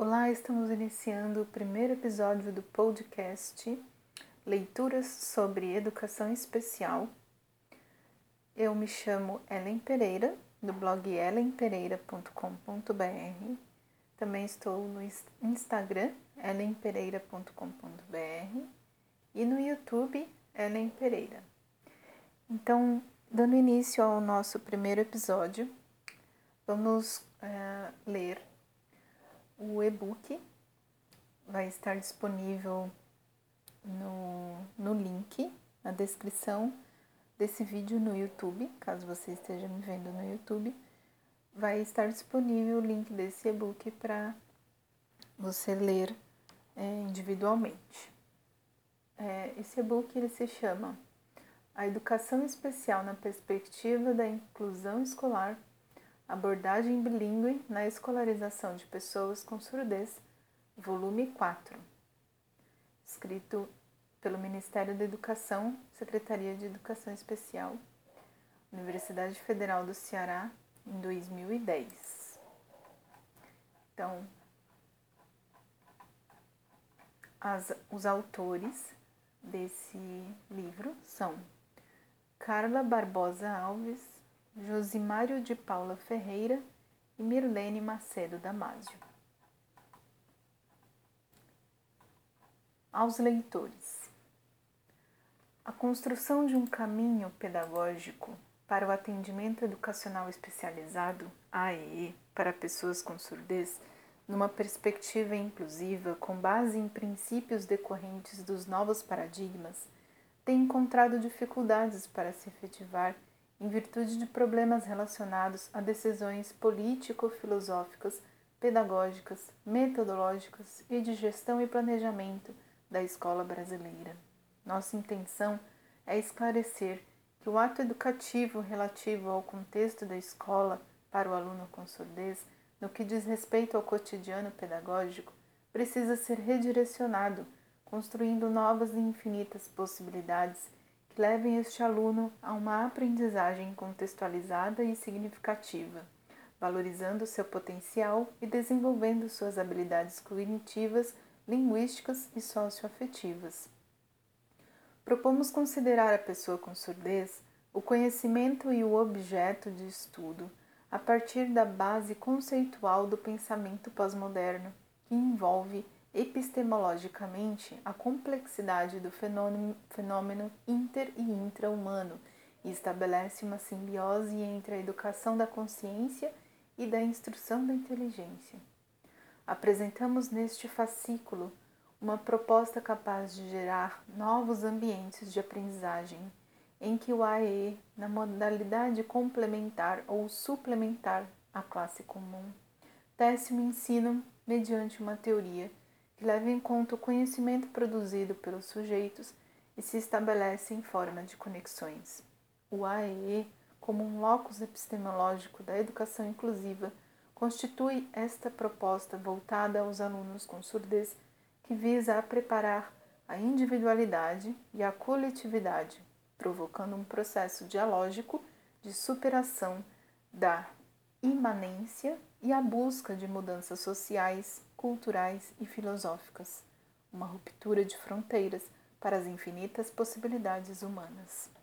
Olá, estamos iniciando o primeiro episódio do podcast Leituras sobre Educação Especial. Eu me chamo Ellen Pereira, do blog ellenpereira.com.br. Também estou no Instagram, ellenpereira.com.br e no YouTube, Ellen Pereira. Então, dando início ao nosso primeiro episódio, vamos uh, ler o e-book vai estar disponível no, no link, na descrição desse vídeo no YouTube, caso você esteja me vendo no YouTube, vai estar disponível o link desse e-book para você ler é, individualmente. É, esse e-book ele se chama A Educação Especial na Perspectiva da Inclusão Escolar Abordagem bilíngue na escolarização de pessoas com surdez, volume 4. Escrito pelo Ministério da Educação, Secretaria de Educação Especial, Universidade Federal do Ceará, em 2010. Então, as, os autores desse livro são Carla Barbosa Alves, Josimário de Paula Ferreira e Mirlene Macedo Damásio. Aos leitores. A construção de um caminho pedagógico para o atendimento educacional especializado, AEE, para pessoas com surdez, numa perspectiva inclusiva com base em princípios decorrentes dos novos paradigmas, tem encontrado dificuldades para se efetivar em virtude de problemas relacionados a decisões político-filosóficas, pedagógicas, metodológicas e de gestão e planejamento da escola brasileira. Nossa intenção é esclarecer que o ato educativo relativo ao contexto da escola para o aluno com surdez, no que diz respeito ao cotidiano pedagógico, precisa ser redirecionado, construindo novas e infinitas possibilidades levem este aluno a uma aprendizagem contextualizada e significativa, valorizando seu potencial e desenvolvendo suas habilidades cognitivas, linguísticas e socioafetivas. Propomos considerar a pessoa com surdez o conhecimento e o objeto de estudo a partir da base conceitual do pensamento pós-moderno, que envolve epistemologicamente a complexidade do fenômeno, fenômeno inter e intra-humano e estabelece uma simbiose entre a educação da consciência e da instrução da inteligência. Apresentamos neste fascículo uma proposta capaz de gerar novos ambientes de aprendizagem, em que o AE, na modalidade complementar ou suplementar à classe comum, tece o ensino mediante uma teoria que leva em conta o conhecimento produzido pelos sujeitos e se estabelece em forma de conexões. O AEE, como um locus epistemológico da educação inclusiva, constitui esta proposta voltada aos alunos com surdez que visa a preparar a individualidade e a coletividade, provocando um processo dialógico de superação da imanência e a busca de mudanças sociais, culturais e filosóficas, uma ruptura de fronteiras para as infinitas possibilidades humanas.